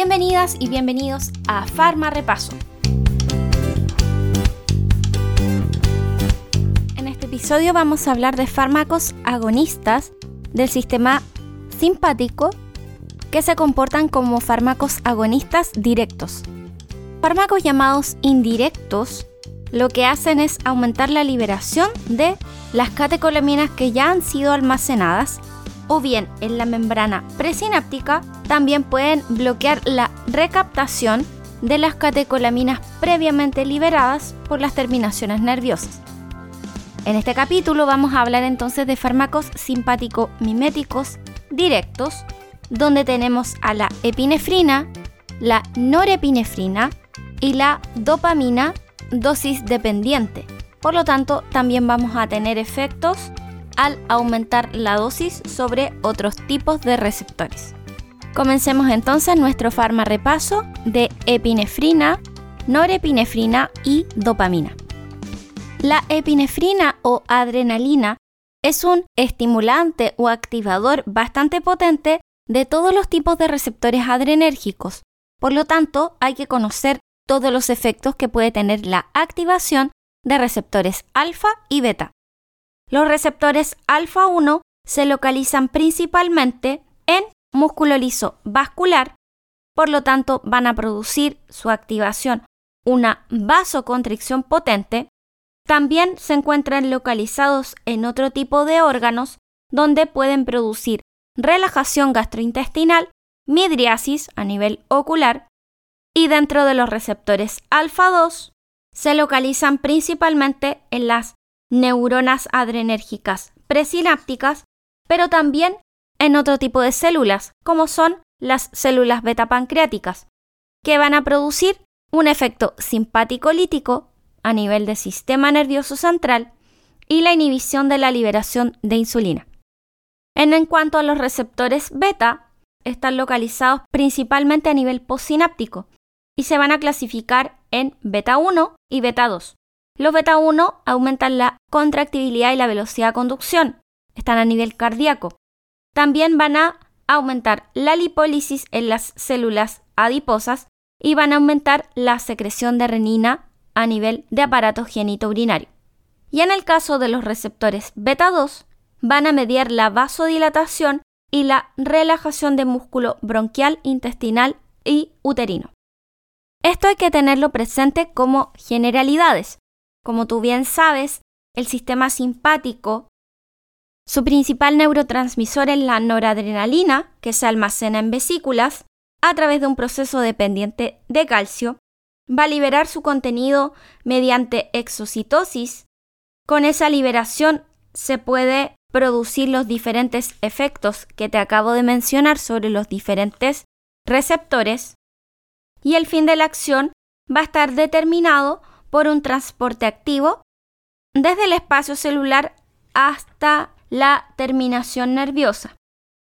Bienvenidas y bienvenidos a Farma Repaso. En este episodio vamos a hablar de fármacos agonistas del sistema simpático que se comportan como fármacos agonistas directos. Fármacos llamados indirectos lo que hacen es aumentar la liberación de las catecolaminas que ya han sido almacenadas o bien en la membrana presináptica también pueden bloquear la recaptación de las catecolaminas previamente liberadas por las terminaciones nerviosas. En este capítulo vamos a hablar entonces de fármacos simpático-miméticos directos, donde tenemos a la epinefrina, la norepinefrina y la dopamina dosis dependiente. Por lo tanto, también vamos a tener efectos al aumentar la dosis sobre otros tipos de receptores. Comencemos entonces nuestro repaso de epinefrina, norepinefrina y dopamina. La epinefrina o adrenalina es un estimulante o activador bastante potente de todos los tipos de receptores adrenérgicos. Por lo tanto, hay que conocer todos los efectos que puede tener la activación de receptores alfa y beta. Los receptores alfa 1 se localizan principalmente en músculo liso vascular, por lo tanto van a producir su activación una vasoconstricción potente. También se encuentran localizados en otro tipo de órganos donde pueden producir relajación gastrointestinal, midriasis a nivel ocular y dentro de los receptores alfa 2 se localizan principalmente en las neuronas adrenérgicas presinápticas, pero también en otro tipo de células, como son las células beta pancreáticas, que van a producir un efecto simpático lítico a nivel del sistema nervioso central y la inhibición de la liberación de insulina. En, cuanto a los receptores beta, están localizados principalmente a nivel postsináptico y se van a clasificar en beta 1 y beta 2. Los beta 1 aumentan la contractibilidad y la velocidad de conducción, están a nivel cardíaco. También van a aumentar la lipólisis en las células adiposas y van a aumentar la secreción de renina a nivel de aparato genitourinario. Y en el caso de los receptores beta 2, van a mediar la vasodilatación y la relajación de músculo bronquial, intestinal y uterino. Esto hay que tenerlo presente como generalidades, como tú bien sabes, el sistema simpático, su principal neurotransmisor es la noradrenalina, que se almacena en vesículas a través de un proceso dependiente de calcio, va a liberar su contenido mediante exocitosis. Con esa liberación se puede producir los diferentes efectos que te acabo de mencionar sobre los diferentes receptores y el fin de la acción va a estar determinado por un transporte activo desde el espacio celular hasta la terminación nerviosa.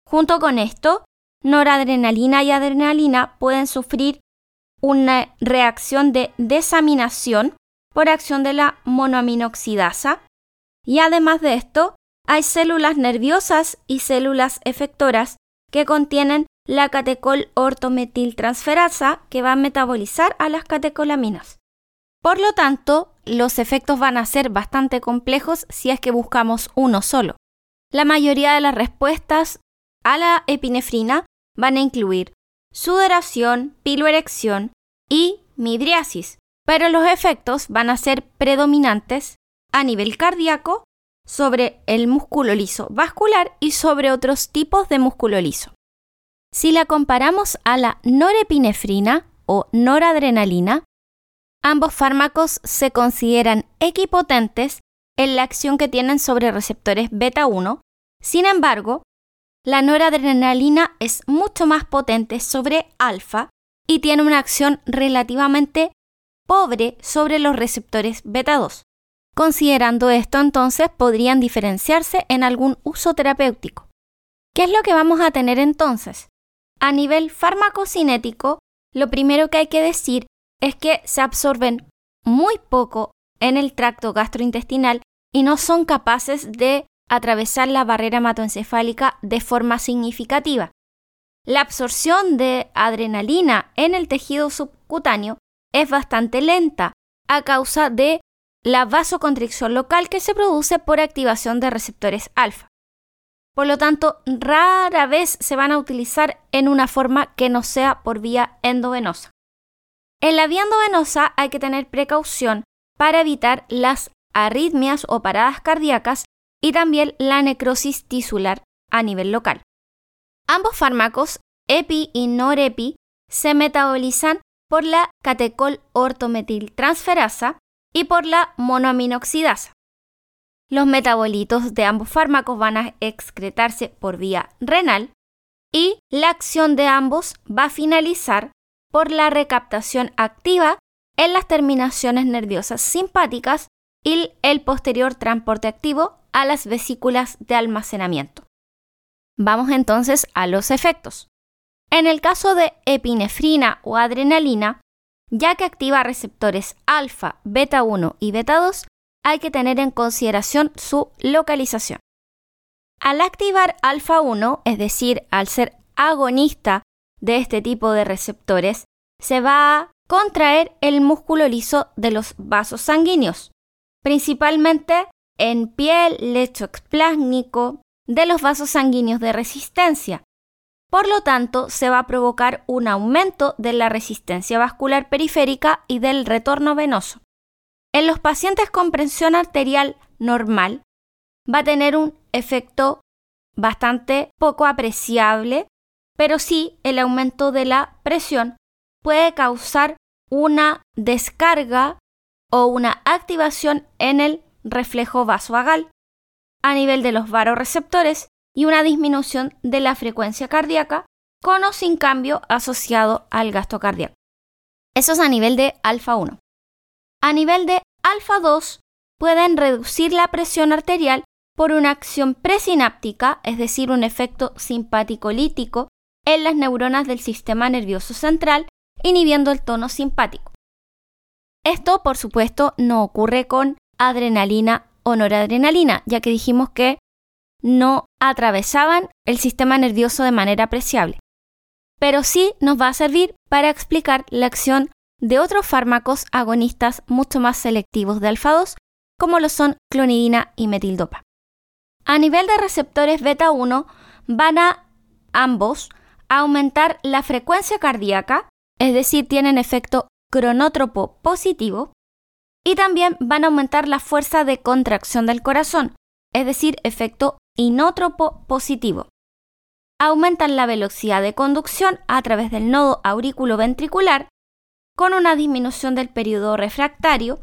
Junto con esto, noradrenalina y adrenalina pueden sufrir una reacción de desaminación por acción de la monoaminoxidasa y además de esto, hay células nerviosas y células efectoras que contienen la catecol ortometiltransferasa que va a metabolizar a las catecolaminas. Por lo tanto, los efectos van a ser bastante complejos si es que buscamos uno solo. La mayoría de las respuestas a la epinefrina van a incluir sudoración, piloerección y midriasis, pero los efectos van a ser predominantes a nivel cardíaco sobre el músculo liso vascular y sobre otros tipos de músculo liso. Si la comparamos a la norepinefrina o noradrenalina, Ambos fármacos se consideran equipotentes en la acción que tienen sobre receptores beta 1, sin embargo, la noradrenalina es mucho más potente sobre alfa y tiene una acción relativamente pobre sobre los receptores beta 2. Considerando esto, entonces podrían diferenciarse en algún uso terapéutico. ¿Qué es lo que vamos a tener entonces? A nivel farmacocinético, lo primero que hay que decir es que se absorben muy poco en el tracto gastrointestinal y no son capaces de atravesar la barrera hematoencefálica de forma significativa. la absorción de adrenalina en el tejido subcutáneo es bastante lenta a causa de la vasoconstricción local que se produce por activación de receptores alfa. Por lo tanto, rara vez se van a utilizar en una forma que no sea por vía endovenosa. En la vía endovenosa hay que tener precaución para evitar las arritmias o paradas cardíacas y también la necrosis tisular a nivel local. Ambos fármacos, EPI y NOREPI, se metabolizan por la catecol ortometiltransferasa y por la monoaminoxidasa. Los metabolitos de ambos fármacos van a excretarse por vía renal y la acción de ambos va a finalizar por la recaptación activa en las terminaciones nerviosas simpáticas y el posterior transporte activo a las vesículas de almacenamiento. Vamos entonces a los efectos. En el caso de epinefrina o adrenalina, ya que activa receptores alfa, beta 1 y beta 2, hay que tener en consideración su localización. Al activar alfa 1, es decir, al ser agonista de este tipo de receptores, se va a contraer el músculo liso de los vasos sanguíneos, principalmente en piel, lecho explásmico, de los vasos sanguíneos de resistencia. Por lo tanto, se va a provocar un aumento de la resistencia vascular periférica y del retorno venoso. En los pacientes con presión arterial normal, va a tener un efecto bastante poco apreciable, pero sí el aumento de la presión puede causar una descarga o una activación en el reflejo vasovagal a nivel de los varoreceptores y una disminución de la frecuencia cardíaca con o sin cambio asociado al gasto cardíaco. Eso es a nivel de alfa 1. A nivel de alfa 2 pueden reducir la presión arterial por una acción presináptica, es decir, un efecto simpático-lítico en las neuronas del sistema nervioso central, inhibiendo el tono simpático. Esto, por supuesto, no ocurre con adrenalina o noradrenalina, ya que dijimos que no atravesaban el sistema nervioso de manera apreciable. Pero sí nos va a servir para explicar la acción de otros fármacos agonistas mucho más selectivos de alfa-2, como lo son clonidina y metildopa. A nivel de receptores beta 1, van a ambos aumentar la frecuencia cardíaca, es decir, tienen efecto cronótropo positivo, y también van a aumentar la fuerza de contracción del corazón, es decir, efecto inótropo positivo. Aumentan la velocidad de conducción a través del nodo auriculoventricular con una disminución del periodo refractario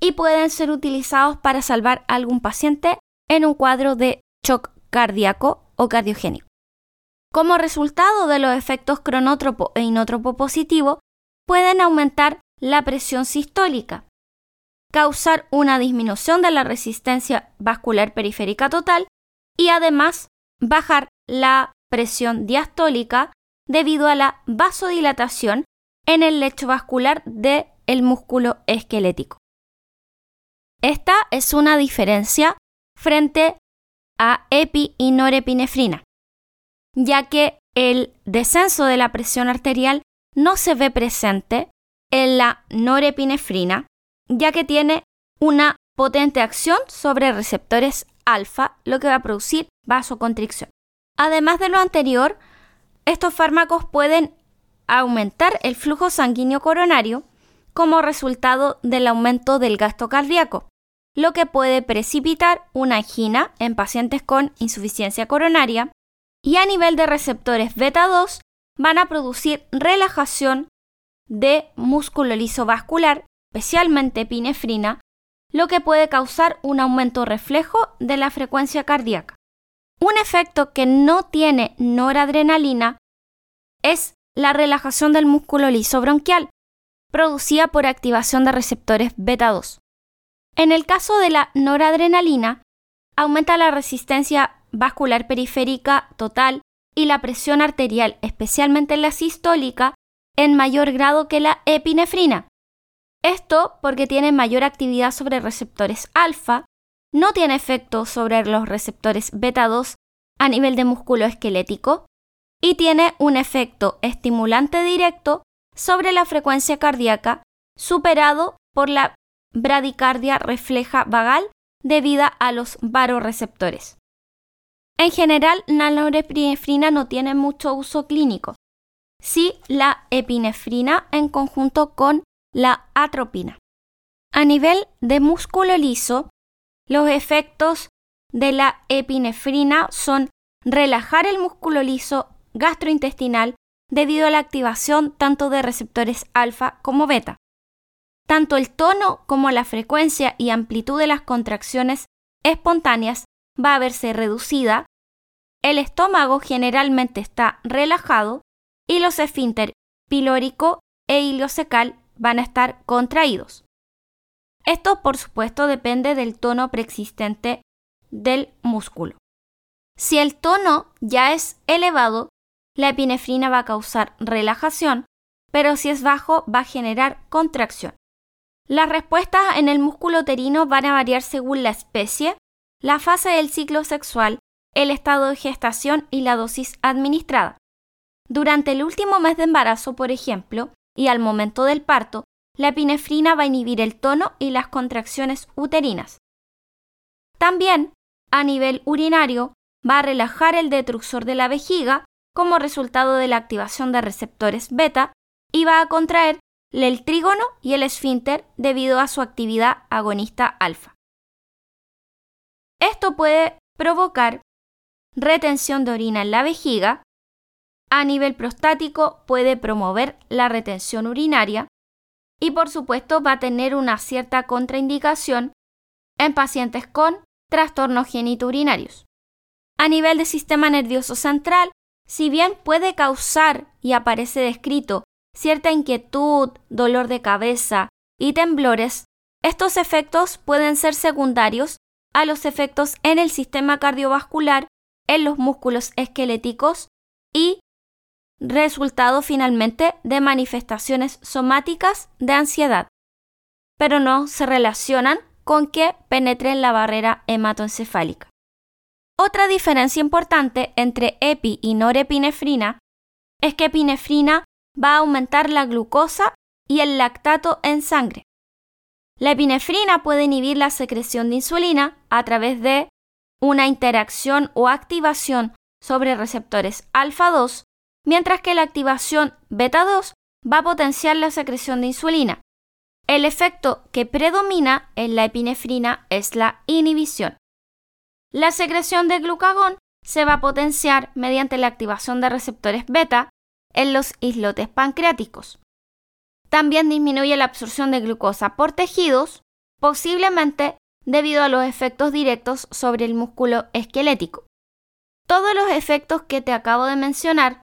y pueden ser utilizados para salvar a algún paciente en un cuadro de shock cardíaco o cardiogénico. Como resultado de los efectos cronótropo e inótropo positivo, pueden aumentar la presión sistólica, causar una disminución de la resistencia vascular periférica total y además bajar la presión diastólica debido a la vasodilatación en el lecho vascular del el músculo esquelético. Esta es una diferencia frente a epi y norepinefrina, ya que el descenso de la presión arterial no se ve presente en la norepinefrina ya que tiene una potente acción sobre receptores alfa, lo que va a producir vasoconstricción. Además de lo anterior, estos fármacos pueden aumentar el flujo sanguíneo coronario como resultado del aumento del gasto cardíaco, lo que puede precipitar una angina en pacientes con insuficiencia coronaria y a nivel de receptores beta 2 van a producir relajación de músculo liso vascular especialmente epinefrina, lo que puede causar un aumento reflejo de la frecuencia cardíaca. Un efecto que no tiene noradrenalina es la relajación del músculo liso bronquial, producida por activación de receptores beta 2. En el caso de la noradrenalina, aumenta la resistencia vascular periférica total y la presión arterial, especialmente la sistólica, en mayor grado que la epinefrina. Esto porque tiene mayor actividad sobre receptores alfa, no tiene efecto sobre los receptores beta 2 a nivel de músculo esquelético y tiene un efecto estimulante directo sobre la frecuencia cardíaca superado por la bradicardia refleja vagal debido a los varoreceptores. En general, la norepinefrina no tiene mucho uso clínico, sí la epinefrina en conjunto con la atropina. A nivel de músculo liso, los efectos de la epinefrina son relajar el músculo liso gastrointestinal debido a la activación tanto de receptores alfa como beta. Tanto el tono como la frecuencia y amplitud de las contracciones espontáneas va a verse reducida, el estómago generalmente está relajado y los esfínter pilórico e iliocecal van a estar contraídos. Esto, por supuesto, depende del tono preexistente del músculo. Si el tono ya es elevado, la epinefrina va a causar relajación, pero si es bajo va a generar contracción. Las respuestas en el músculo uterino van a variar según la especie, la fase del ciclo sexual, el estado de gestación y la dosis administrada. Durante el último mes de embarazo, por ejemplo, y al momento del parto, la epinefrina va a inhibir el tono y las contracciones uterinas. También, a nivel urinario, va a relajar el detrusor de la vejiga como resultado de la activación de receptores beta y va a contraer el trígono y el esfínter debido a su actividad agonista alfa. Esto puede provocar retención de orina en la vejiga, a nivel prostático puede promover la retención urinaria y por supuesto va a tener una cierta contraindicación en pacientes con trastornos genitourinarios. A nivel del sistema nervioso central, si bien puede causar y aparece descrito cierta inquietud, dolor de cabeza y temblores, estos efectos pueden ser secundarios a los efectos en el sistema cardiovascular, en los músculos esqueléticos y resultado finalmente de manifestaciones somáticas de ansiedad, pero no se relacionan con que penetren la barrera hematoencefálica. Otra diferencia importante entre epi y norepinefrina es que epinefrina va a aumentar la glucosa y el lactato en sangre. La epinefrina puede inhibir la secreción de insulina a través de una interacción o activación sobre receptores alfa 2 mientras que la activación beta 2 va a potenciar la secreción de insulina. El efecto que predomina en la epinefrina es la inhibición. La secreción de glucagón se va a potenciar mediante la activación de receptores beta en los islotes pancreáticos. También disminuye la absorción de glucosa por tejidos, posiblemente debido a los efectos directos sobre el músculo esquelético. Todos los efectos que te acabo de mencionar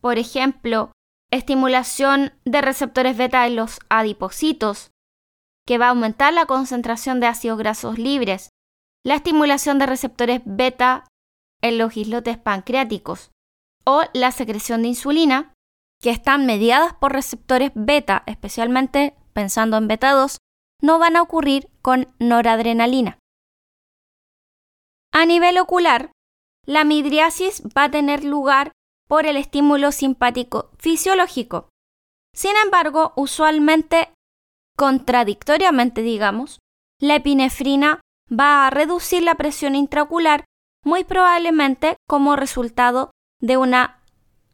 por ejemplo, estimulación de receptores beta en los adipocitos, que va a aumentar la concentración de ácidos grasos libres, la estimulación de receptores beta en los islotes pancreáticos o la secreción de insulina, que están mediadas por receptores beta, especialmente pensando en beta 2, no van a ocurrir con noradrenalina. A nivel ocular, la midriasis va a tener lugar por el estímulo simpático fisiológico. Sin embargo, usualmente, contradictoriamente digamos, la epinefrina va a reducir la presión intraocular muy probablemente como resultado de una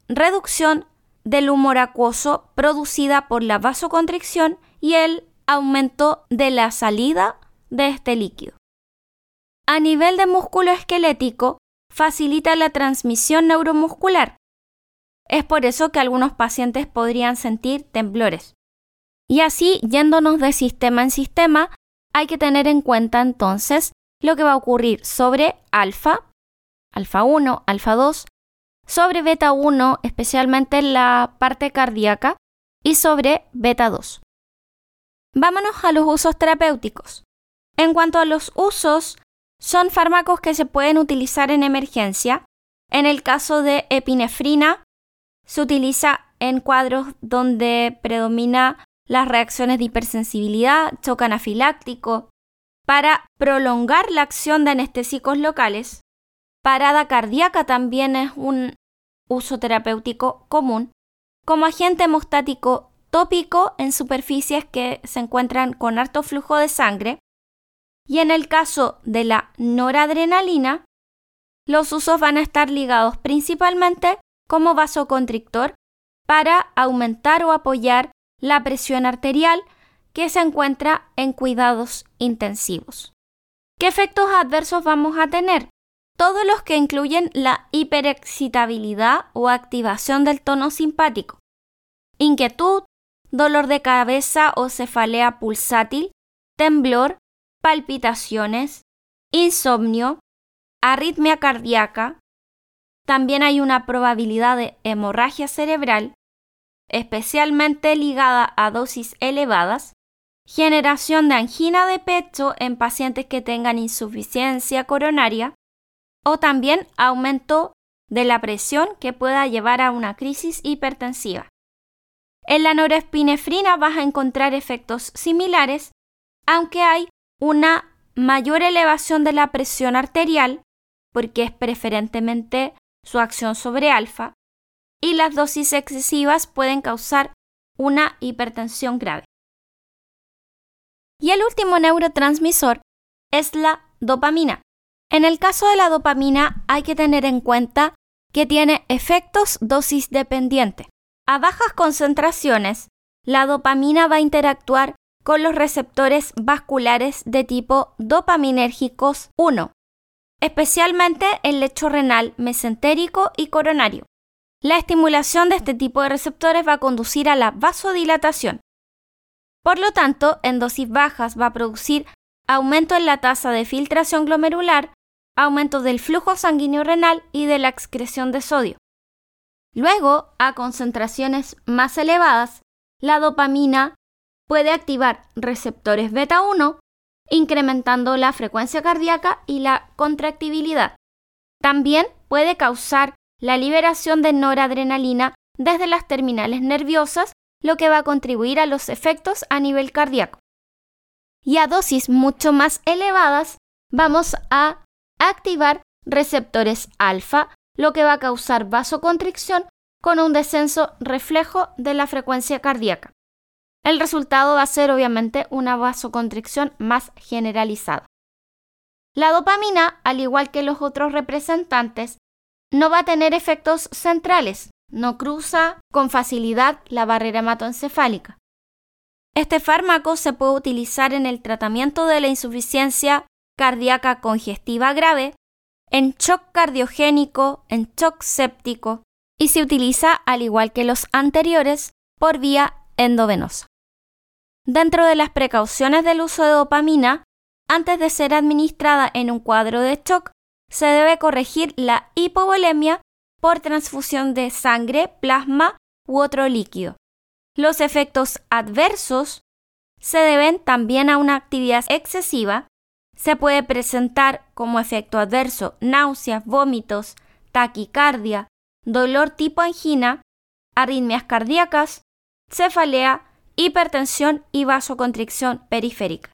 reducción del humor acuoso producida por la vasoconstricción y el aumento de la salida de este líquido. A nivel de músculo esquelético, facilita la transmisión neuromuscular, es por eso que algunos pacientes podrían sentir temblores. Y así, yéndonos de sistema en sistema, hay que tener en cuenta entonces lo que va a ocurrir sobre alfa, alfa 1, alfa 2, sobre beta 1, especialmente en la parte cardíaca, y sobre beta 2. Vámonos a los usos terapéuticos. En cuanto a los usos, son fármacos que se pueden utilizar en emergencia. En el caso de epinefrina, se utiliza en cuadros donde predomina las reacciones de hipersensibilidad, choque anafiláctico, para prolongar la acción de anestésicos locales. Parada cardíaca también es un uso terapéutico común, como agente hemostático tópico en superficies que se encuentran con alto flujo de sangre, y en el caso de la noradrenalina, los usos van a estar ligados principalmente como vasoconstrictor para aumentar o apoyar la presión arterial que se encuentra en cuidados intensivos. ¿Qué efectos adversos vamos a tener? Todos los que incluyen la hiperexcitabilidad o activación del tono simpático, inquietud, dolor de cabeza o cefalea pulsátil, temblor, palpitaciones, insomnio, arritmia cardíaca. También hay una probabilidad de hemorragia cerebral, especialmente ligada a dosis elevadas, generación de angina de pecho en pacientes que tengan insuficiencia coronaria o también aumento de la presión que pueda llevar a una crisis hipertensiva. En la norepinefrina vas a encontrar efectos similares, aunque hay una mayor elevación de la presión arterial, porque es preferentemente su acción sobre alfa, y las dosis excesivas pueden causar una hipertensión grave. Y el último neurotransmisor es la dopamina. En el caso de la dopamina hay que tener en cuenta que tiene efectos dosis dependiente. A bajas concentraciones, la dopamina va a interactuar con los receptores vasculares de tipo dopaminérgicos 1, especialmente el lecho renal mesentérico y coronario. La estimulación de este tipo de receptores va a conducir a la vasodilatación. Por lo tanto, en dosis bajas va a producir aumento en la tasa de filtración glomerular, aumento del flujo sanguíneo renal y de la excreción de sodio. Luego, a concentraciones más elevadas, la dopamina puede activar receptores beta 1, incrementando la frecuencia cardíaca y la contractibilidad. También puede causar la liberación de noradrenalina desde las terminales nerviosas, lo que va a contribuir a los efectos a nivel cardíaco. Y a dosis mucho más elevadas vamos a activar receptores alfa, lo que va a causar vasoconstricción con un descenso reflejo de la frecuencia cardíaca. El resultado va a ser obviamente una vasoconstricción más generalizada. La dopamina, al igual que los otros representantes, no va a tener efectos centrales, no cruza con facilidad la barrera hematoencefálica. Este fármaco se puede utilizar en el tratamiento de la insuficiencia cardíaca congestiva grave, en shock cardiogénico, en shock séptico y se utiliza, al igual que los anteriores, por vía endovenosa. Dentro de las precauciones del uso de dopamina, antes de ser administrada en un cuadro de shock, se debe corregir la hipovolemia por transfusión de sangre, plasma u otro líquido. Los efectos adversos se deben también a una actividad excesiva. Se puede presentar como efecto adverso náuseas, vómitos, taquicardia, dolor tipo angina, arritmias cardíacas, cefalea, hipertensión y vasoconstricción periférica.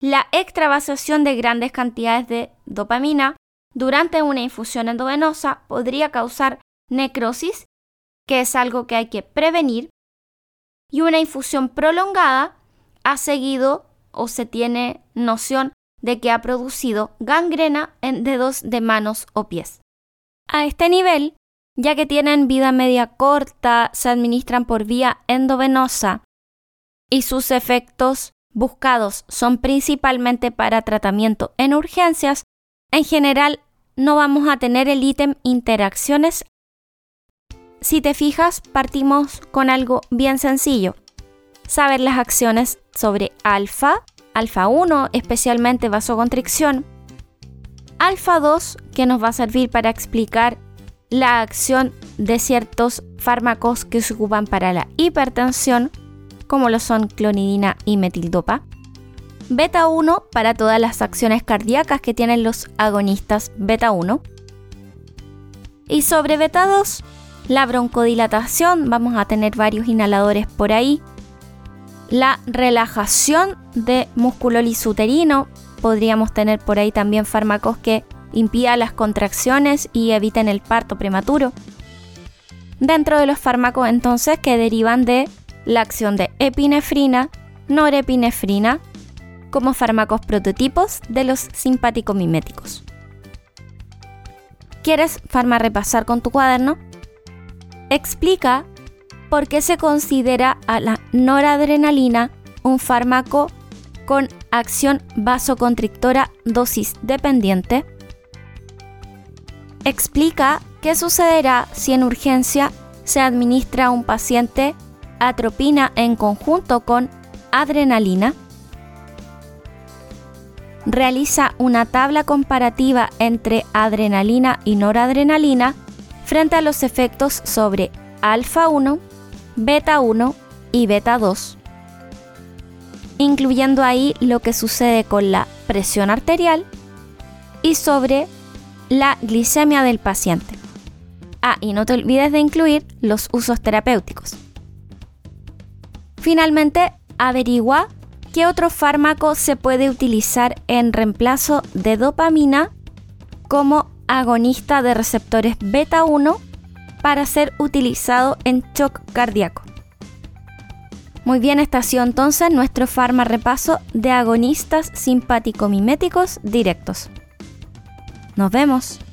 La extravasación de grandes cantidades de dopamina durante una infusión endovenosa podría causar necrosis, que es algo que hay que prevenir, y una infusión prolongada ha seguido o se tiene noción de que ha producido gangrena en dedos de manos o pies. A este nivel, ya que tienen vida media corta, se administran por vía endovenosa y sus efectos buscados son principalmente para tratamiento en urgencias, en general no vamos a tener el ítem interacciones. Si te fijas, partimos con algo bien sencillo. Saber las acciones sobre alfa, alfa 1, especialmente vasoconstricción, alfa 2, que nos va a servir para explicar la acción de ciertos fármacos que se ocupan para la hipertensión, como lo son clonidina y metildopa. Beta 1 para todas las acciones cardíacas que tienen los agonistas beta 1. Y sobre beta 2, la broncodilatación, vamos a tener varios inhaladores por ahí. La relajación de músculo lisuterino, podríamos tener por ahí también fármacos que impidan las contracciones y eviten el parto prematuro. Dentro de los fármacos entonces que derivan de la acción de epinefrina, norepinefrina, como fármacos prototipos de los simpático-miméticos. ¿Quieres farma repasar con tu cuaderno? Explica por qué se considera a la noradrenalina un fármaco con acción vasoconstrictora dosis dependiente. Explica qué sucederá si en urgencia se administra a un paciente atropina en conjunto con adrenalina. Realiza una tabla comparativa entre adrenalina y noradrenalina frente a los efectos sobre alfa 1, beta 1 y beta 2, incluyendo ahí lo que sucede con la presión arterial y sobre la glicemia del paciente. Ah, y no te olvides de incluir los usos terapéuticos. Finalmente, averigua qué otro fármaco se puede utilizar en reemplazo de dopamina como agonista de receptores beta 1 para ser utilizado en shock cardíaco. Muy bien, esta ha sido entonces nuestro farma repaso de agonistas simpático-miméticos directos. Nos vemos.